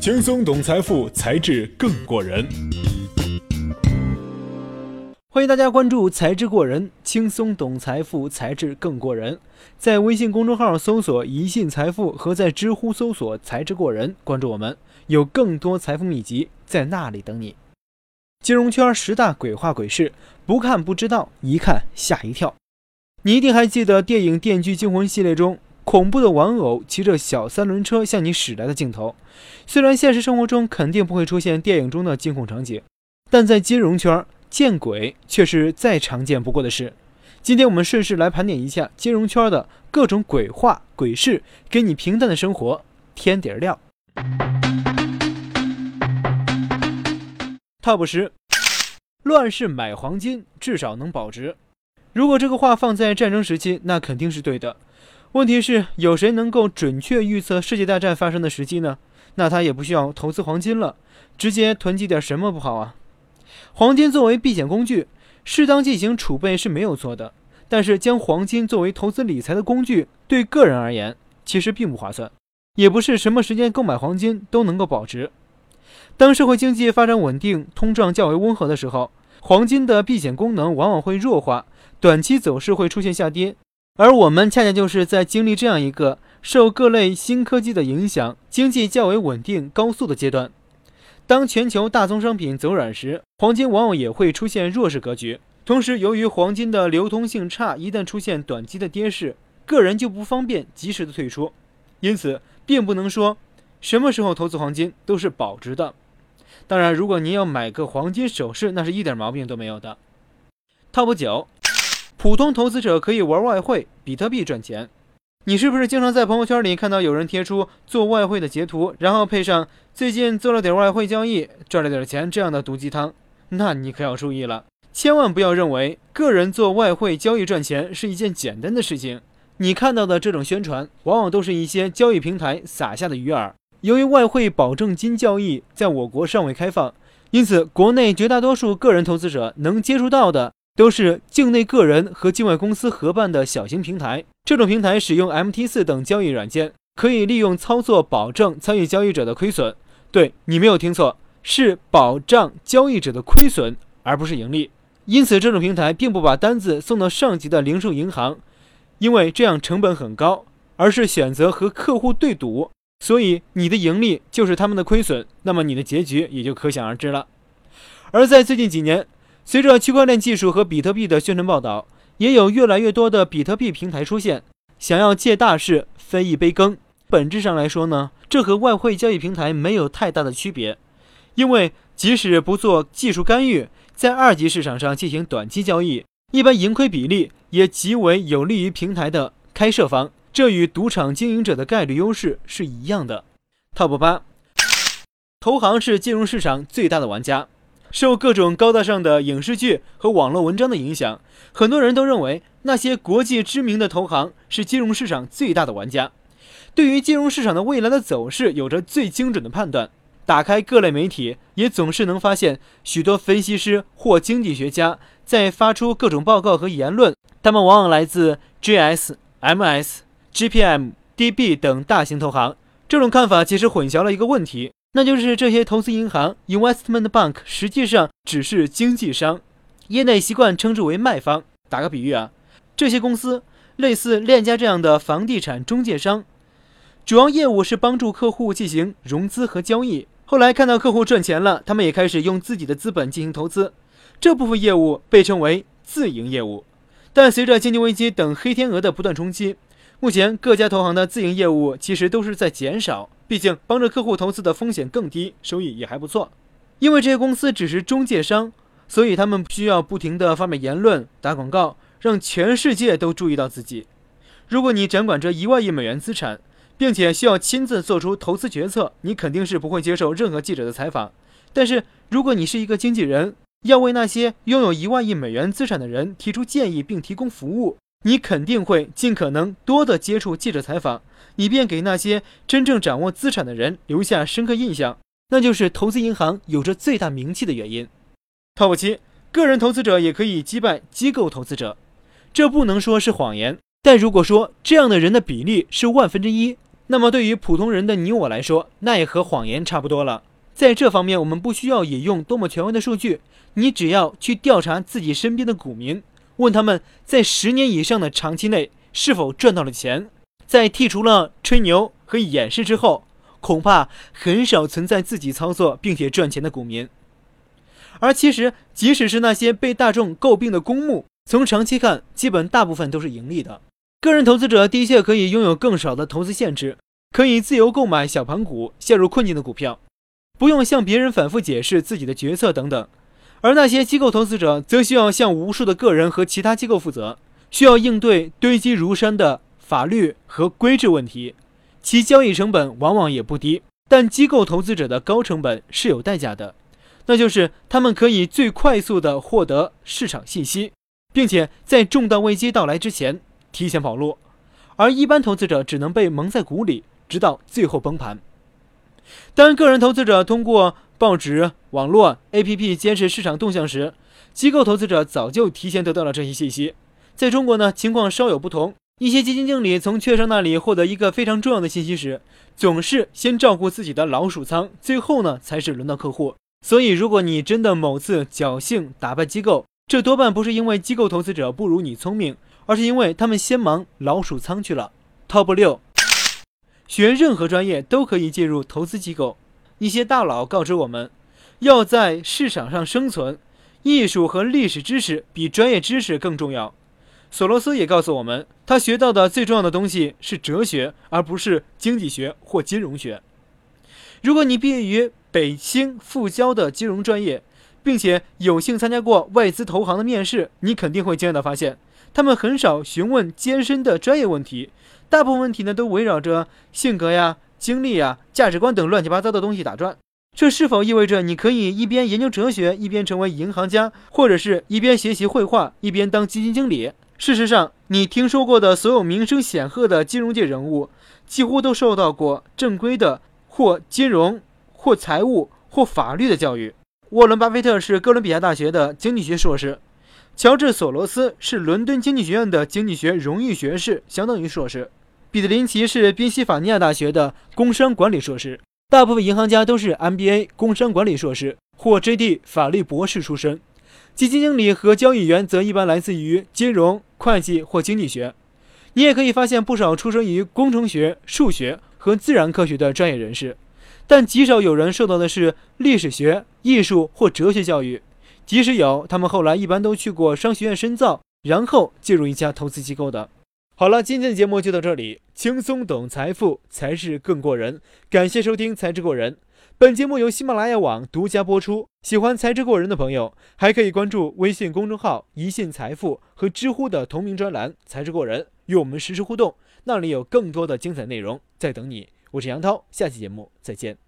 轻松懂财富，才智更过人。欢迎大家关注“才智过人”，轻松懂财富，才智更过人。在微信公众号搜索“一信财富”和在知乎搜索“才智过人”，关注我们，有更多财富秘籍在那里等你。金融圈十大鬼话鬼事，不看不知道，一看吓一跳。你一定还记得电影《电锯惊魂》系列中恐怖的玩偶骑着小三轮车向你驶来的镜头。虽然现实生活中肯定不会出现电影中的惊恐场景，但在金融圈。见鬼却是再常见不过的事。今天我们顺势来盘点一下金融圈的各种鬼话鬼事，给你平淡的生活添点料。Top 十：乱世买黄金至少能保值。如果这个话放在战争时期，那肯定是对的。问题是，有谁能够准确预测世界大战发生的时机呢？那他也不需要投资黄金了，直接囤积点什么不好啊？黄金作为避险工具，适当进行储备是没有错的。但是将黄金作为投资理财的工具，对个人而言其实并不划算，也不是什么时间购买黄金都能够保值。当社会经济发展稳定、通胀较为温和的时候，黄金的避险功能往往会弱化，短期走势会出现下跌。而我们恰恰就是在经历这样一个受各类新科技的影响、经济较为稳定、高速的阶段。当全球大宗商品走软时，黄金往往也会出现弱势格局。同时，由于黄金的流通性差，一旦出现短期的跌势，个人就不方便及时的退出。因此，并不能说什么时候投资黄金都是保值的。当然，如果您要买个黄金首饰，那是一点毛病都没有的。Top 九，普通投资者可以玩外汇、比特币赚钱。你是不是经常在朋友圈里看到有人贴出做外汇的截图，然后配上最近做了点外汇交易赚了点钱这样的毒鸡汤？那你可要注意了，千万不要认为个人做外汇交易赚钱是一件简单的事情。你看到的这种宣传，往往都是一些交易平台撒下的鱼饵。由于外汇保证金交易在我国尚未开放，因此国内绝大多数个人投资者能接触到的。都是境内个人和境外公司合办的小型平台。这种平台使用 MT4 等交易软件，可以利用操作保证参与交易者的亏损。对你没有听错，是保障交易者的亏损，而不是盈利。因此，这种平台并不把单子送到上级的零售银行，因为这样成本很高，而是选择和客户对赌。所以，你的盈利就是他们的亏损，那么你的结局也就可想而知了。而在最近几年，随着区块链技术和比特币的宣传报道，也有越来越多的比特币平台出现，想要借大势分一杯羹。本质上来说呢，这和外汇交易平台没有太大的区别，因为即使不做技术干预，在二级市场上进行短期交易，一般盈亏比例也极为有利于平台的开设方。这与赌场经营者的概率优势是一样的。Top 八，投行是金融市场最大的玩家。受各种高大上的影视剧和网络文章的影响，很多人都认为那些国际知名的投行是金融市场最大的玩家，对于金融市场的未来的走势有着最精准的判断。打开各类媒体，也总是能发现许多分析师或经济学家在发出各种报告和言论，他们往往来自 GS、MS、GPM、DB 等大型投行。这种看法其实混淆了一个问题。那就是这些投资银行 （investment bank） 实际上只是经纪商，业内习惯称之为卖方。打个比喻啊，这些公司类似链家这样的房地产中介商，主要业务是帮助客户进行融资和交易。后来看到客户赚钱了，他们也开始用自己的资本进行投资，这部分业务被称为自营业务。但随着经济危机等黑天鹅的不断冲击，目前各家投行的自营业务其实都是在减少。毕竟帮着客户投资的风险更低，收益也还不错。因为这些公司只是中介商，所以他们需要不停地发表言论、打广告，让全世界都注意到自己。如果你掌管着一万亿美元资产，并且需要亲自做出投资决策，你肯定是不会接受任何记者的采访。但是如果你是一个经纪人，要为那些拥有一万亿美元资产的人提出建议并提供服务，你肯定会尽可能多地接触记者采访。以便给那些真正掌握资产的人留下深刻印象，那就是投资银行有着最大名气的原因。Top 七，个人投资者也可以击败机构投资者，这不能说是谎言。但如果说这样的人的比例是万分之一，那么对于普通人的你我来说，那也和谎言差不多了。在这方面，我们不需要引用多么权威的数据，你只要去调查自己身边的股民，问他们在十年以上的长期内是否赚到了钱。在剔除了吹牛和掩饰之后，恐怕很少存在自己操作并且赚钱的股民。而其实，即使是那些被大众诟病的公募，从长期看，基本大部分都是盈利的。个人投资者的确可以拥有更少的投资限制，可以自由购买小盘股、陷入困境的股票，不用向别人反复解释自己的决策等等。而那些机构投资者则需要向无数的个人和其他机构负责，需要应对堆积如山的。法律和规制问题，其交易成本往往也不低。但机构投资者的高成本是有代价的，那就是他们可以最快速地获得市场信息，并且在重大危机到来之前提前跑路，而一般投资者只能被蒙在鼓里，直到最后崩盘。当个人投资者通过报纸、网络、APP 监视市场动向时，机构投资者早就提前得到了这些信息。在中国呢，情况稍有不同。一些基金经理从券商那里获得一个非常重要的信息时，总是先照顾自己的老鼠仓，最后呢才是轮到客户。所以，如果你真的某次侥幸打败机构，这多半不是因为机构投资者不如你聪明，而是因为他们先忙老鼠仓去了。Top 六，学任何专业都可以进入投资机构。一些大佬告知我们，要在市场上生存，艺术和历史知识比专业知识更重要。索罗斯也告诉我们，他学到的最重要的东西是哲学，而不是经济学或金融学。如果你毕业于北清复交的金融专业，并且有幸参加过外资投行的面试，你肯定会惊讶地发现，他们很少询问艰深的专业问题，大部分问题呢都围绕着性格呀、经历呀、价值观等乱七八糟的东西打转。这是否意味着你可以一边研究哲学，一边成为银行家，或者是一边学习绘画，一边当基金经理？事实上，你听说过的所有名声显赫的金融界人物，几乎都受到过正规的或金融、或财务、或法律的教育。沃伦·巴菲特是哥伦比亚大学的经济学硕士，乔治·索罗斯是伦敦经济学院的经济学荣誉学士，相当于硕士。彼得林奇是宾夕法尼亚大学的工商管理硕士。大部分银行家都是 MBA 工商管理硕士或 JD 法律博士出身。基金经理和交易员则一般来自于金融、会计或经济学。你也可以发现不少出生于工程学、数学和自然科学的专业人士，但极少有人受到的是历史学、艺术或哲学教育。即使有，他们后来一般都去过商学院深造，然后进入一家投资机构的。好了，今天的节目就到这里，轻松懂财富才是更过人。感谢收听《才智过人》。本节目由喜马拉雅网独家播出。喜欢才智过人的朋友，还可以关注微信公众号“一信财富”和知乎的同名专栏“才智过人”，与我们实时互动。那里有更多的精彩内容在等你。我是杨涛，下期节目再见。